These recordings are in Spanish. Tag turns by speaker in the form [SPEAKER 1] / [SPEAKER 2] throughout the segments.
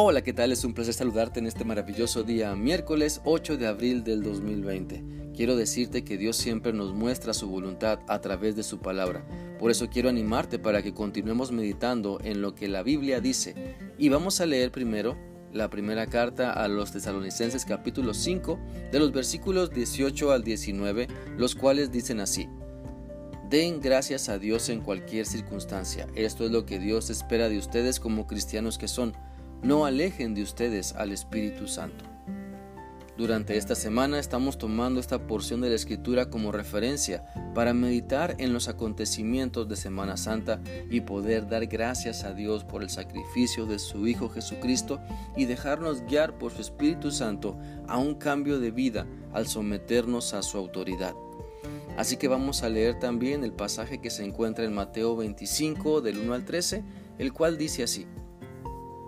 [SPEAKER 1] Hola, ¿qué tal? Es un placer saludarte en este maravilloso día, miércoles 8 de abril del 2020. Quiero decirte que Dios siempre nos muestra su voluntad a través de su palabra. Por eso quiero animarte para que continuemos meditando en lo que la Biblia dice. Y vamos a leer primero la primera carta a los tesalonicenses capítulo 5 de los versículos 18 al 19, los cuales dicen así. Den gracias a Dios en cualquier circunstancia. Esto es lo que Dios espera de ustedes como cristianos que son no alejen de ustedes al Espíritu Santo. Durante esta semana estamos tomando esta porción de la Escritura como referencia para meditar en los acontecimientos de Semana Santa y poder dar gracias a Dios por el sacrificio de su Hijo Jesucristo y dejarnos guiar por su Espíritu Santo a un cambio de vida al someternos a su autoridad. Así que vamos a leer también el pasaje que se encuentra en Mateo 25 del 1 al 13, el cual dice así.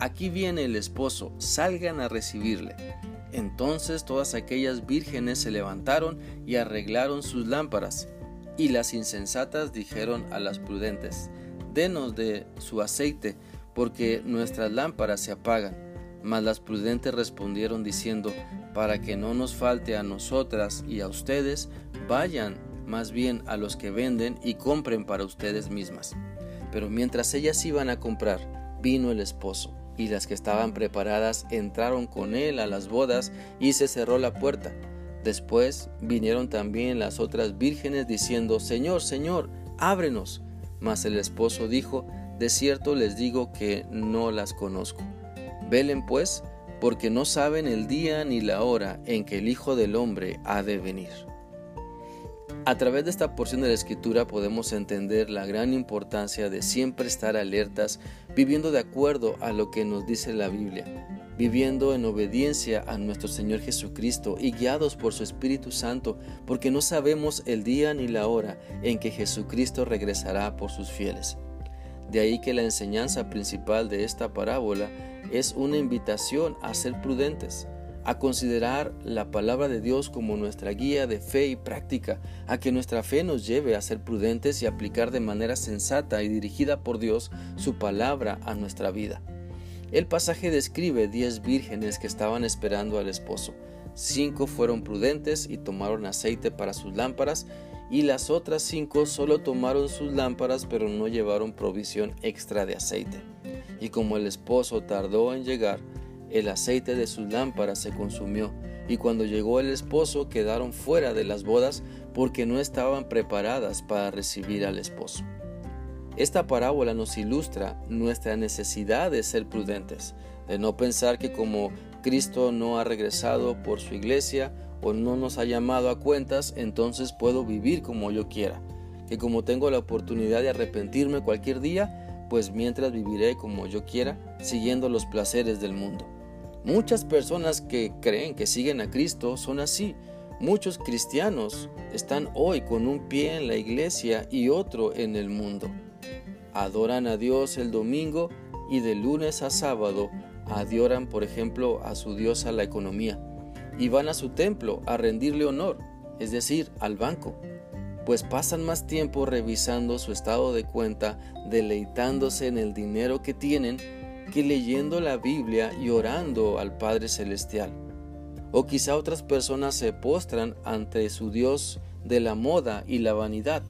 [SPEAKER 1] Aquí viene el esposo, salgan a recibirle. Entonces todas aquellas vírgenes se levantaron y arreglaron sus lámparas. Y las insensatas dijeron a las prudentes, Denos de su aceite, porque nuestras lámparas se apagan. Mas las prudentes respondieron diciendo, Para que no nos falte a nosotras y a ustedes, vayan más bien a los que venden y compren para ustedes mismas. Pero mientras ellas iban a comprar, vino el esposo y las que estaban preparadas entraron con él a las bodas y se cerró la puerta. Después vinieron también las otras vírgenes diciendo, Señor, Señor, ábrenos. Mas el esposo dijo, De cierto les digo que no las conozco. Velen pues, porque no saben el día ni la hora en que el Hijo del Hombre ha de venir. A través de esta porción de la escritura podemos entender la gran importancia de siempre estar alertas, viviendo de acuerdo a lo que nos dice la Biblia, viviendo en obediencia a nuestro Señor Jesucristo y guiados por su Espíritu Santo, porque no sabemos el día ni la hora en que Jesucristo regresará por sus fieles. De ahí que la enseñanza principal de esta parábola es una invitación a ser prudentes, a considerar la palabra de Dios como nuestra guía de fe y práctica, a que nuestra fe nos lleve a ser prudentes y aplicar de manera sensata y dirigida por Dios su palabra a nuestra vida. El pasaje describe diez vírgenes que estaban esperando al esposo. Cinco fueron prudentes y tomaron aceite para sus lámparas, y las otras cinco solo tomaron sus lámparas pero no llevaron provisión extra de aceite. Y como el esposo tardó en llegar, el aceite de sus lámparas se consumió, y cuando llegó el esposo quedaron fuera de las bodas porque no estaban preparadas para recibir al esposo. Esta parábola nos ilustra nuestra necesidad de ser prudentes, de no pensar que como Cristo no ha regresado por su iglesia o no nos ha llamado a cuentas, entonces puedo vivir como yo quiera, que como tengo la oportunidad de arrepentirme cualquier día, pues mientras viviré como yo quiera, siguiendo los placeres del mundo. Muchas personas que creen que siguen a Cristo son así. Muchos cristianos están hoy con un pie en la iglesia y otro en el mundo. Adoran a Dios el domingo y de lunes a sábado adoran, por ejemplo, a su diosa la economía y van a su templo a rendirle honor, es decir, al banco, pues pasan más tiempo revisando su estado de cuenta, deleitándose en el dinero que tienen, que leyendo la Biblia y orando al Padre Celestial. O quizá otras personas se postran ante su Dios de la moda y la vanidad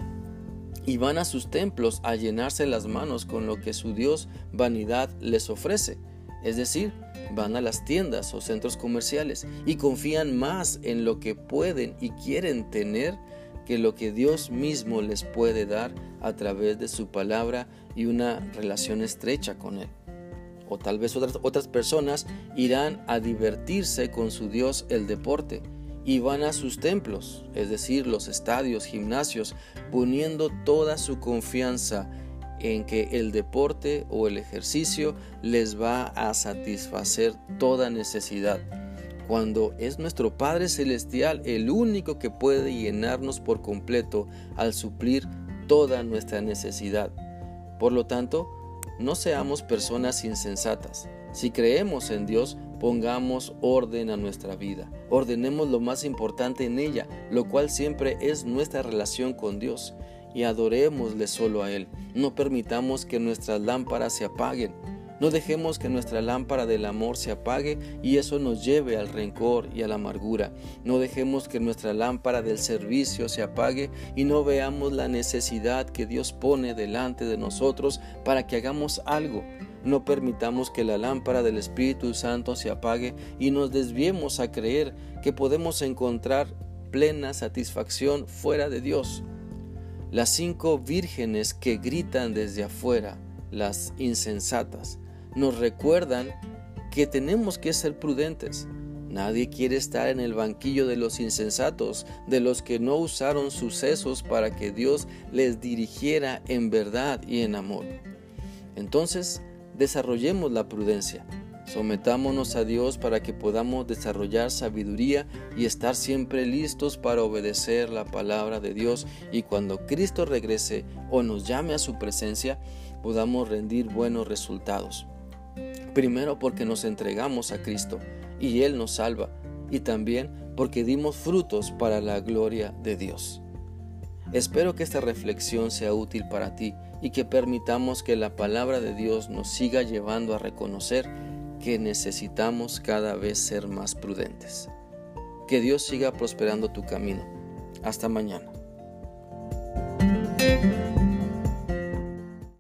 [SPEAKER 1] y van a sus templos a llenarse las manos con lo que su Dios vanidad les ofrece. Es decir, van a las tiendas o centros comerciales y confían más en lo que pueden y quieren tener que lo que Dios mismo les puede dar a través de su palabra y una relación estrecha con Él o tal vez otras, otras personas irán a divertirse con su Dios el deporte y van a sus templos, es decir, los estadios, gimnasios, poniendo toda su confianza en que el deporte o el ejercicio les va a satisfacer toda necesidad, cuando es nuestro Padre Celestial el único que puede llenarnos por completo al suplir toda nuestra necesidad. Por lo tanto, no seamos personas insensatas. Si creemos en Dios, pongamos orden a nuestra vida. Ordenemos lo más importante en ella, lo cual siempre es nuestra relación con Dios y adorémosle solo a Él. No permitamos que nuestras lámparas se apaguen. No dejemos que nuestra lámpara del amor se apague y eso nos lleve al rencor y a la amargura. No dejemos que nuestra lámpara del servicio se apague y no veamos la necesidad que Dios pone delante de nosotros para que hagamos algo. No permitamos que la lámpara del Espíritu Santo se apague y nos desviemos a creer que podemos encontrar plena satisfacción fuera de Dios. Las cinco vírgenes que gritan desde afuera, las insensatas, nos recuerdan que tenemos que ser prudentes. Nadie quiere estar en el banquillo de los insensatos, de los que no usaron sucesos para que Dios les dirigiera en verdad y en amor. Entonces, desarrollemos la prudencia, Sometámonos a Dios para que podamos desarrollar sabiduría y estar siempre listos para obedecer la palabra de Dios y cuando Cristo regrese o nos llame a su presencia, podamos rendir buenos resultados. Primero porque nos entregamos a Cristo y Él nos salva y también porque dimos frutos para la gloria de Dios. Espero que esta reflexión sea útil para ti y que permitamos que la palabra de Dios nos siga llevando a reconocer que necesitamos cada vez ser más prudentes. Que Dios siga prosperando tu camino. Hasta mañana.